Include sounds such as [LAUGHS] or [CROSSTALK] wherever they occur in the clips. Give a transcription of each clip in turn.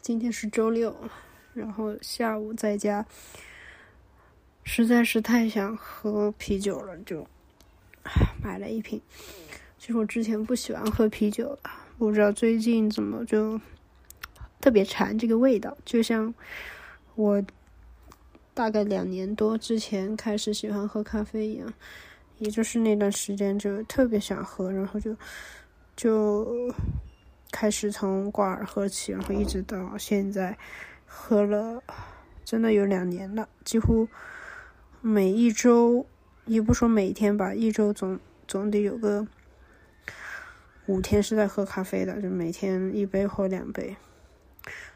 今天是周六，然后下午在家，实在是太想喝啤酒了，就买了一瓶。其实我之前不喜欢喝啤酒的，不知道最近怎么就特别馋这个味道，就像我大概两年多之前开始喜欢喝咖啡一样，也就是那段时间就特别想喝，然后就就。开始从挂耳喝起，然后一直到现在，喝了真的有两年了，几乎每一周，也不说每天吧，一周总总得有个五天是在喝咖啡的，就每天一杯或两杯。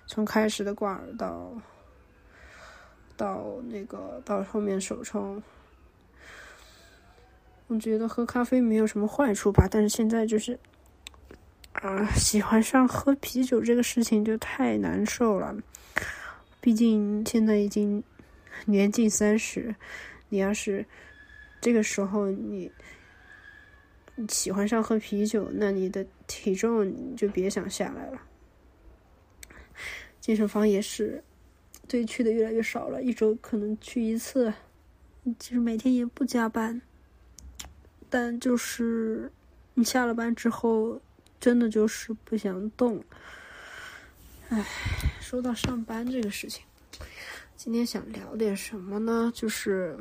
从开始的挂耳到到那个到后面手冲，我觉得喝咖啡没有什么坏处吧，但是现在就是。啊，喜欢上喝啤酒这个事情就太难受了。毕竟现在已经年近三十，你要是这个时候你喜欢上喝啤酒，那你的体重就别想下来了。健身房也是，对去的越来越少了，一周可能去一次。其实每天也不加班，但就是你下了班之后。真的就是不想动，唉，说到上班这个事情，今天想聊点什么呢？就是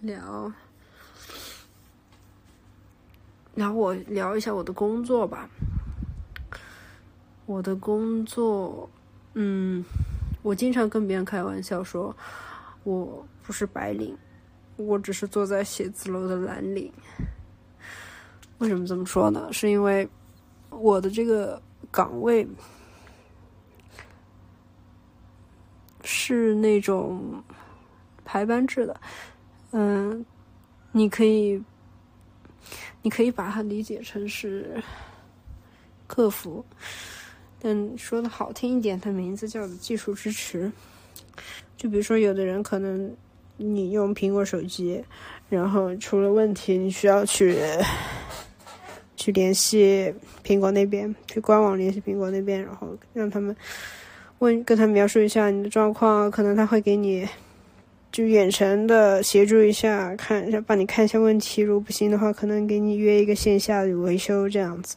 聊聊我聊一下我的工作吧。我的工作，嗯，我经常跟别人开玩笑说，我不是白领，我只是坐在写字楼的蓝领。为什么这么说呢？是因为我的这个岗位是那种排班制的，嗯，你可以，你可以把它理解成是客服，但说的好听一点，它名字叫做技术支持。就比如说，有的人可能你用苹果手机，然后出了问题，你需要去。去联系苹果那边，去官网联系苹果那边，然后让他们问，跟他描述一下你的状况，可能他会给你就远程的协助一下，看一下帮你看一下问题。如果不行的话，可能给你约一个线下的维修这样子。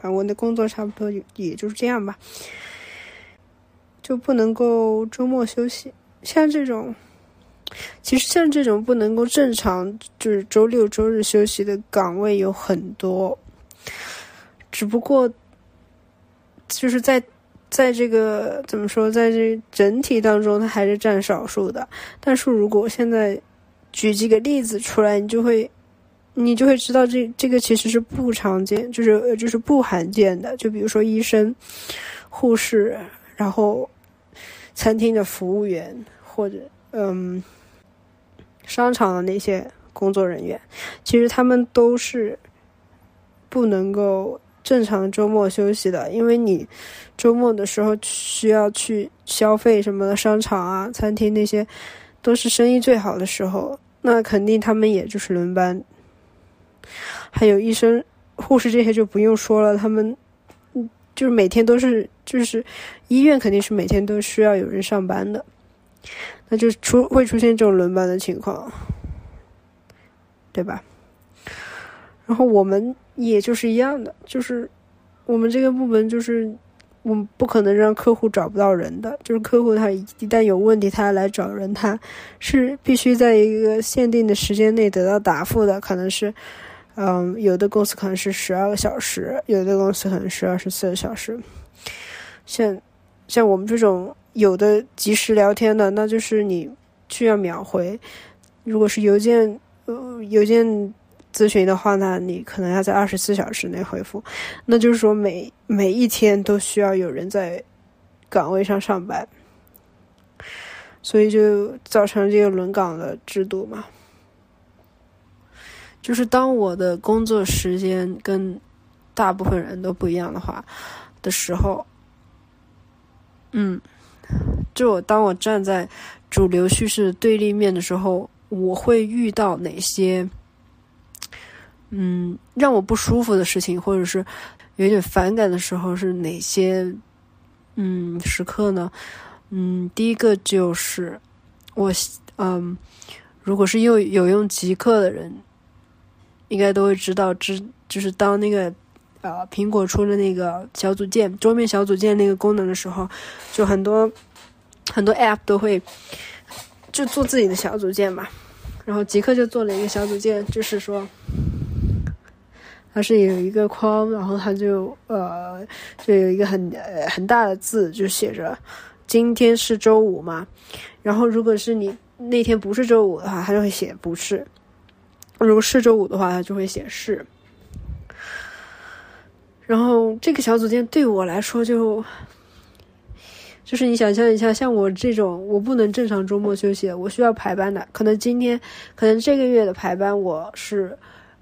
反正我的工作差不多也就是这样吧，就不能够周末休息，像这种。其实像这种不能够正常就是周六周日休息的岗位有很多，只不过就是在在这个怎么说，在这整体当中，它还是占少数的。但是如果现在举几个例子出来，你就会你就会知道，这这个其实是不常见，就是就是不罕见的。就比如说医生、护士，然后餐厅的服务员，或者嗯。商场的那些工作人员，其实他们都是不能够正常周末休息的，因为你周末的时候需要去消费什么，商场啊、餐厅那些都是生意最好的时候，那肯定他们也就是轮班。还有医生、护士这些就不用说了，他们就是每天都是，就是医院肯定是每天都需要有人上班的。那就出会出现这种轮班的情况，对吧？然后我们也就是一样的，就是我们这个部门就是我们不可能让客户找不到人的，就是客户他一旦有问题，他来找人，他是必须在一个限定的时间内得到答复的，可能是，嗯，有的公司可能是十二个小时，有的公司可能是二十四个小时，像像我们这种。有的及时聊天的，那就是你需要秒回；如果是邮件，呃，邮件咨询的话呢，你可能要在二十四小时内回复。那就是说，每每一天都需要有人在岗位上上班，所以就造成这个轮岗的制度嘛。就是当我的工作时间跟大部分人都不一样的话的时候，嗯。就我当我站在主流叙事对立面的时候，我会遇到哪些嗯，让我不舒服的事情，或者是有点反感的时候是哪些嗯时刻呢？嗯，第一个就是我嗯，如果是用有用极客的人，应该都会知道，知就是当那个呃苹果出了那个小组件桌面小组件那个功能的时候，就很多很多 App 都会就做自己的小组件嘛。然后极客就做了一个小组件，就是说。它是有一个框，然后它就呃，就有一个很呃很大的字，就写着今天是周五嘛。然后如果是你那天不是周五的话，它就会写不是；如果是周五的话，它就会写是。然后这个小组件对我来说，就就是你想象一下，像我这种我不能正常周末休息，我需要排班的，可能今天可能这个月的排班我是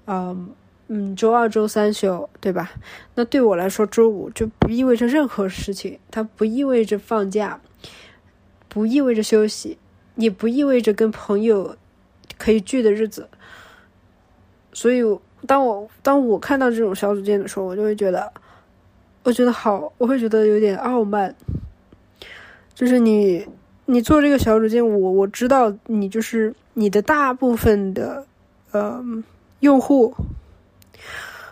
嗯。嗯，周二、周三休，对吧？那对我来说，周五就不意味着任何事情，它不意味着放假，不意味着休息，也不意味着跟朋友可以聚的日子。所以，当我当我看到这种小组件的时候，我就会觉得，我觉得好，我会觉得有点傲慢。就是你，你做这个小组件，我我知道你就是你的大部分的呃用户。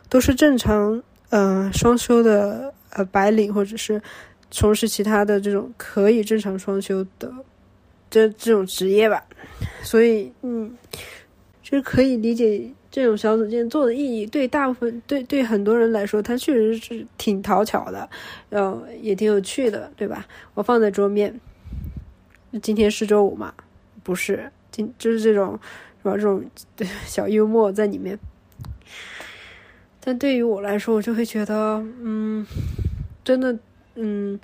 都是正常，嗯，双休的呃白领，或者是从事其他的这种可以正常双休的这这种职业吧。所以，嗯，就是可以理解这种小组件做的意义。对大部分，对对很多人来说，它确实是挺讨巧的，呃，也挺有趣的，对吧？我放在桌面，今天是周五嘛？不是，今就是这种是吧？这种 [LAUGHS] 小幽默在里面。但对于我来说，我就会觉得，嗯，真的，嗯，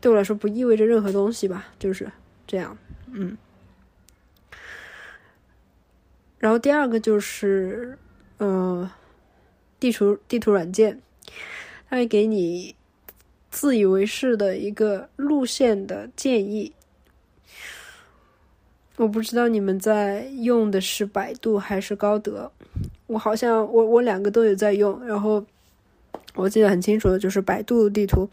对我来说不意味着任何东西吧，就是这样，嗯。然后第二个就是，嗯，地图地图软件，它会给你自以为是的一个路线的建议。我不知道你们在用的是百度还是高德，我好像我我两个都有在用，然后我记得很清楚的就是百度地图，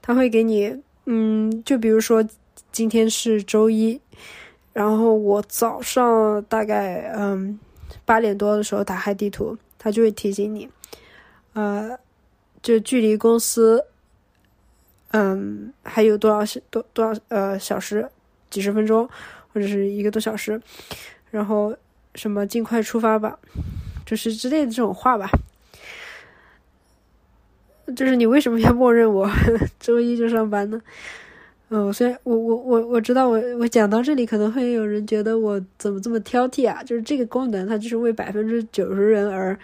它会给你，嗯，就比如说今天是周一，然后我早上大概嗯八点多的时候打开地图，它就会提醒你，呃，就距离公司，嗯，还有多少多多少呃小时，几十分钟。或者是一个多小时，然后什么尽快出发吧，就是之类的这种话吧。就是你为什么要默认我 [LAUGHS] 周一就上班呢？嗯，虽然我我我我知道我我讲到这里可能会有人觉得我怎么这么挑剔啊？就是这个功能它就是为百分之九十人而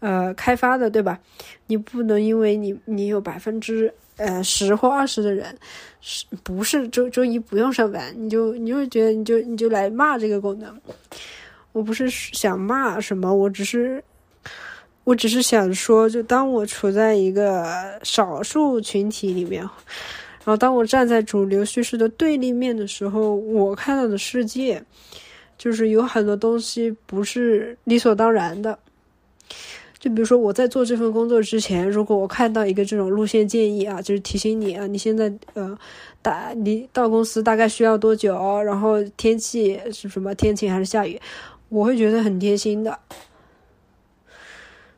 呃开发的，对吧？你不能因为你你有百分之。呃，十或二十的人，是不是周周一不用上班？你就你会觉得你就你就来骂这个功能？我不是想骂什么，我只是我只是想说，就当我处在一个少数群体里面，然后当我站在主流叙事的对立面的时候，我看到的世界就是有很多东西不是理所当然的。就比如说我在做这份工作之前，如果我看到一个这种路线建议啊，就是提醒你啊，你现在呃，打你到公司大概需要多久，然后天气是什么天晴还是下雨，我会觉得很贴心的。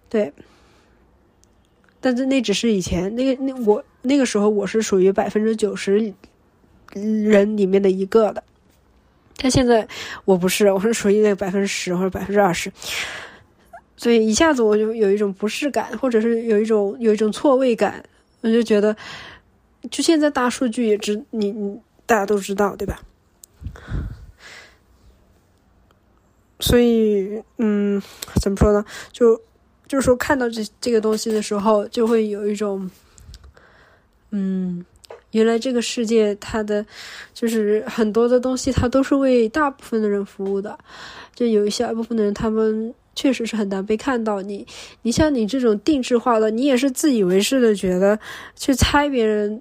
对，但是那只是以前那个那我那个时候我是属于百分之九十人里面的一个的，但现在我不是，我是属于那百分之十或者百分之二十。所以一下子我就有一种不适感，或者是有一种有一种错位感，我就觉得，就现在大数据也知你你大家都知道对吧？所以嗯，怎么说呢？就就是说看到这这个东西的时候，就会有一种，嗯，原来这个世界它的就是很多的东西，它都是为大部分的人服务的，就有一小部分的人他们。确实是很难被看到。你，你像你这种定制化的，你也是自以为是的，觉得去猜别人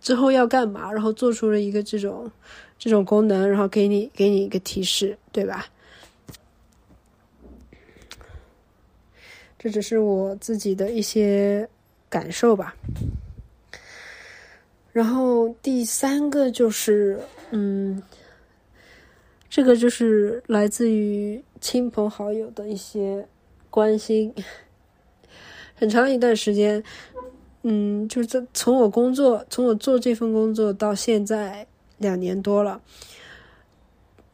之后要干嘛，然后做出了一个这种这种功能，然后给你给你一个提示，对吧？这只是我自己的一些感受吧。然后第三个就是，嗯，这个就是来自于亲朋好友的一些关心。[LAUGHS] 很长一段时间，嗯，就是从我工作，从我做这份工作到现在两年多了，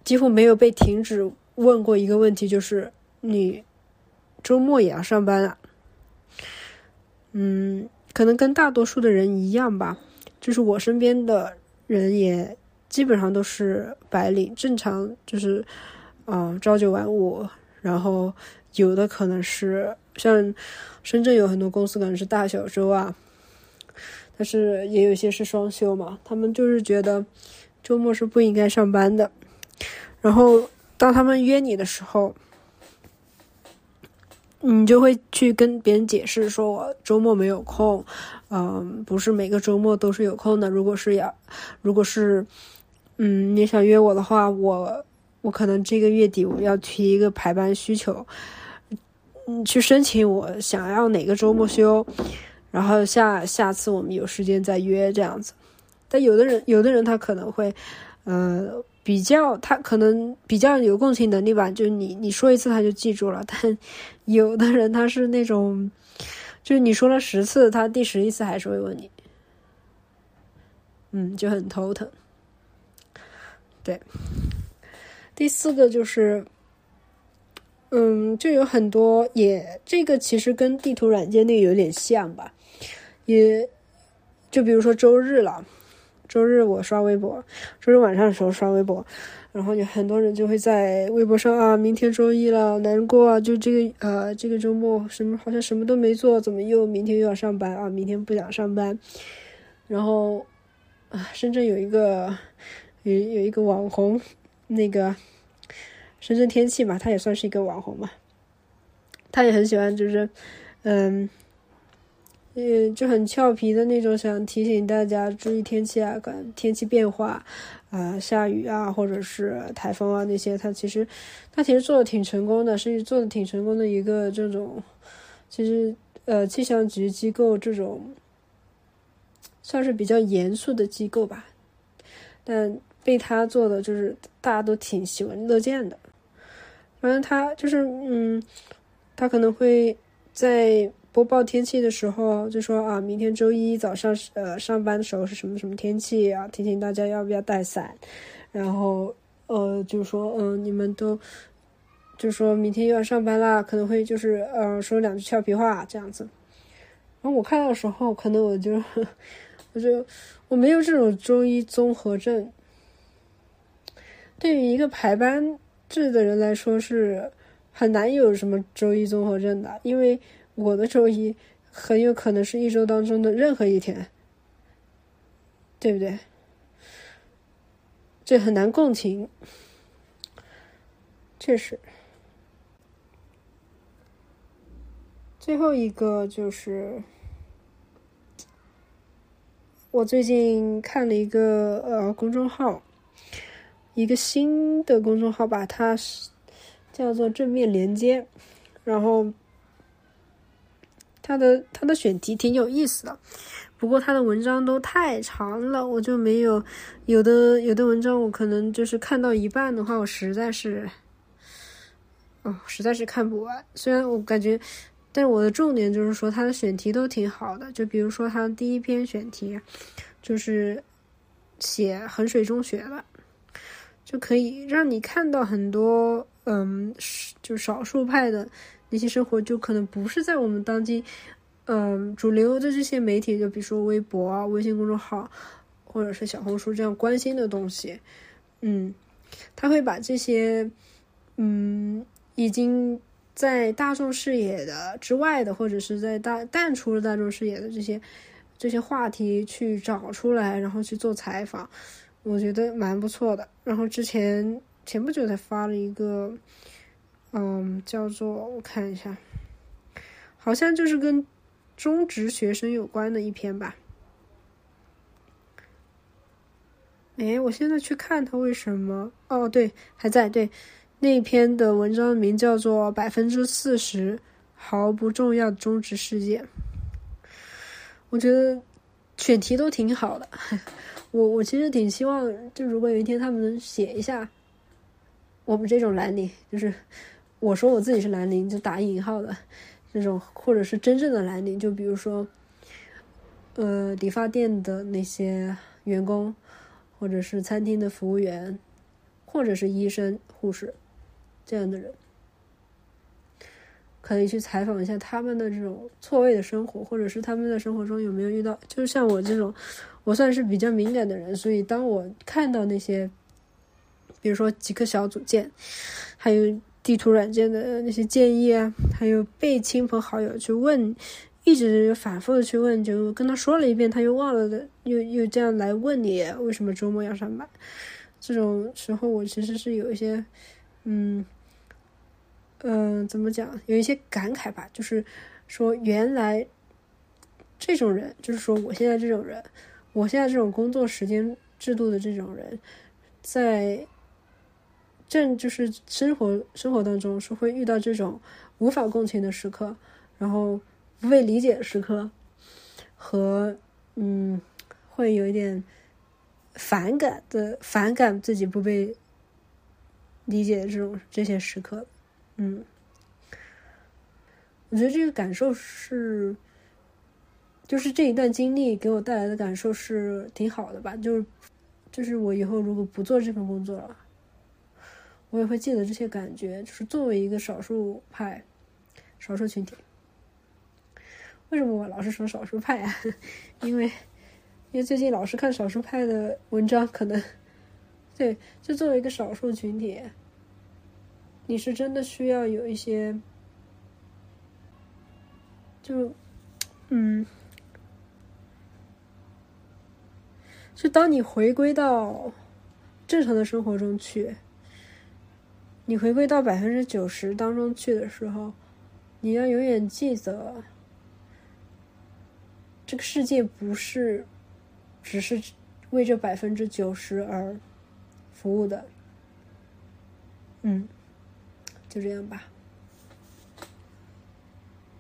几乎没有被停止问过一个问题，就是你周末也要上班啊？嗯，可能跟大多数的人一样吧。就是我身边的人也基本上都是白领，正常就是，嗯，朝九晚五。然后有的可能是像深圳有很多公司可能是大小周啊，但是也有些是双休嘛。他们就是觉得周末是不应该上班的。然后当他们约你的时候，你就会去跟别人解释说，我周末没有空。嗯，不是每个周末都是有空的。如果是要，如果是，嗯，你想约我的话，我我可能这个月底我要提一个排班需求，嗯，去申请我想要哪个周末休，然后下下次我们有时间再约这样子。但有的人，有的人他可能会，呃，比较他可能比较有共情能力吧，就是你你说一次他就记住了。[LAUGHS] 但有的人他是那种。就是你说了十次，他第十一次还是会问你，嗯，就很头疼。对，第四个就是，嗯，就有很多也这个其实跟地图软件那个有点像吧，也就比如说周日了，周日我刷微博，周日晚上的时候刷微博。然后有很多人就会在微博上啊，明天周一了，难过啊！就这个呃，这个周末什么好像什么都没做，怎么又明天又要上班啊？明天不想上班。然后啊，深圳有一个有有一个网红，那个深圳天气嘛，他也算是一个网红嘛，他也很喜欢，就是嗯。嗯，就很俏皮的那种，想提醒大家注意天气啊，看天气变化，啊，下雨啊，或者是台风啊那些，他其实，他其实做的挺成功的，是做的挺成功的一个这种，其实呃，气象局机构这种，算是比较严肃的机构吧，但被他做的就是大家都挺喜闻乐见的，反正他就是嗯，他可能会在。播报天气的时候就说啊，明天周一早上呃上班的时候是什么什么天气啊？提醒大家要不要带伞。然后呃就说嗯你们都就说明天又要上班啦，可能会就是呃说两句俏皮话这样子。然后我看到的时候，可能我就 [LAUGHS] 我就我没有这种周一综合症。对于一个排班制的人来说，是很难有什么周一综合症的，因为。我的周一很有可能是一周当中的任何一天，对不对？这很难共情，确实。最后一个就是，我最近看了一个呃公众号，一个新的公众号吧，它是叫做正面连接，然后。他的他的选题挺有意思的，不过他的文章都太长了，我就没有有的有的文章我可能就是看到一半的话，我实在是，哦，实在是看不完。虽然我感觉，但我的重点就是说他的选题都挺好的，就比如说他的第一篇选题就是写衡水中学的，就可以让你看到很多嗯，就少数派的。那些生活就可能不是在我们当今，嗯，主流的这些媒体，就比如说微博啊、微信公众号，或者是小红书这样关心的东西，嗯，他会把这些，嗯，已经在大众视野的之外的，或者是在大淡出了大众视野的这些这些话题去找出来，然后去做采访，我觉得蛮不错的。然后之前前不久才发了一个。嗯，叫做我看一下，好像就是跟中职学生有关的一篇吧。哎，我现在去看他为什么？哦，对，还在对那篇的文章名叫做《百分之四十毫不重要的终极事件。我觉得选题都挺好的，[LAUGHS] 我我其实挺希望，就如果有一天他们能写一下我们这种蓝领，就是我说我自己是蓝领，就打引号的那种，或者是真正的蓝领，就比如说，呃，理发店的那些员工，或者是餐厅的服务员，或者是医生、护士这样的人。可以去采访一下他们的这种错位的生活，或者是他们在生活中有没有遇到，就是像我这种，我算是比较敏感的人，所以当我看到那些，比如说几个小组件，还有地图软件的那些建议啊，还有被亲朋好友去问，一直反复的去问，就跟他说了一遍，他又忘了的，又又这样来问你为什么周末要上班，这种时候我其实是有一些，嗯。嗯，怎么讲？有一些感慨吧，就是说，原来这种人，就是说，我现在这种人，我现在这种工作时间制度的这种人，在正就是生活生活当中是会遇到这种无法共情的时刻，然后不被理解的时刻，和嗯，会有一点反感的反感自己不被理解的这种这些时刻。嗯，我觉得这个感受是，就是这一段经历给我带来的感受是挺好的吧。就是，就是我以后如果不做这份工作了，我也会记得这些感觉。就是作为一个少数派、少数群体，为什么我老是说少数派啊？[LAUGHS] 因为，因为最近老是看少数派的文章，可能对，就作为一个少数群体。你是真的需要有一些，就，嗯，就当你回归到正常的生活中去，你回归到百分之九十当中去的时候，你要永远记得，这个世界不是只是为这百分之九十而服务的，嗯。就这样吧。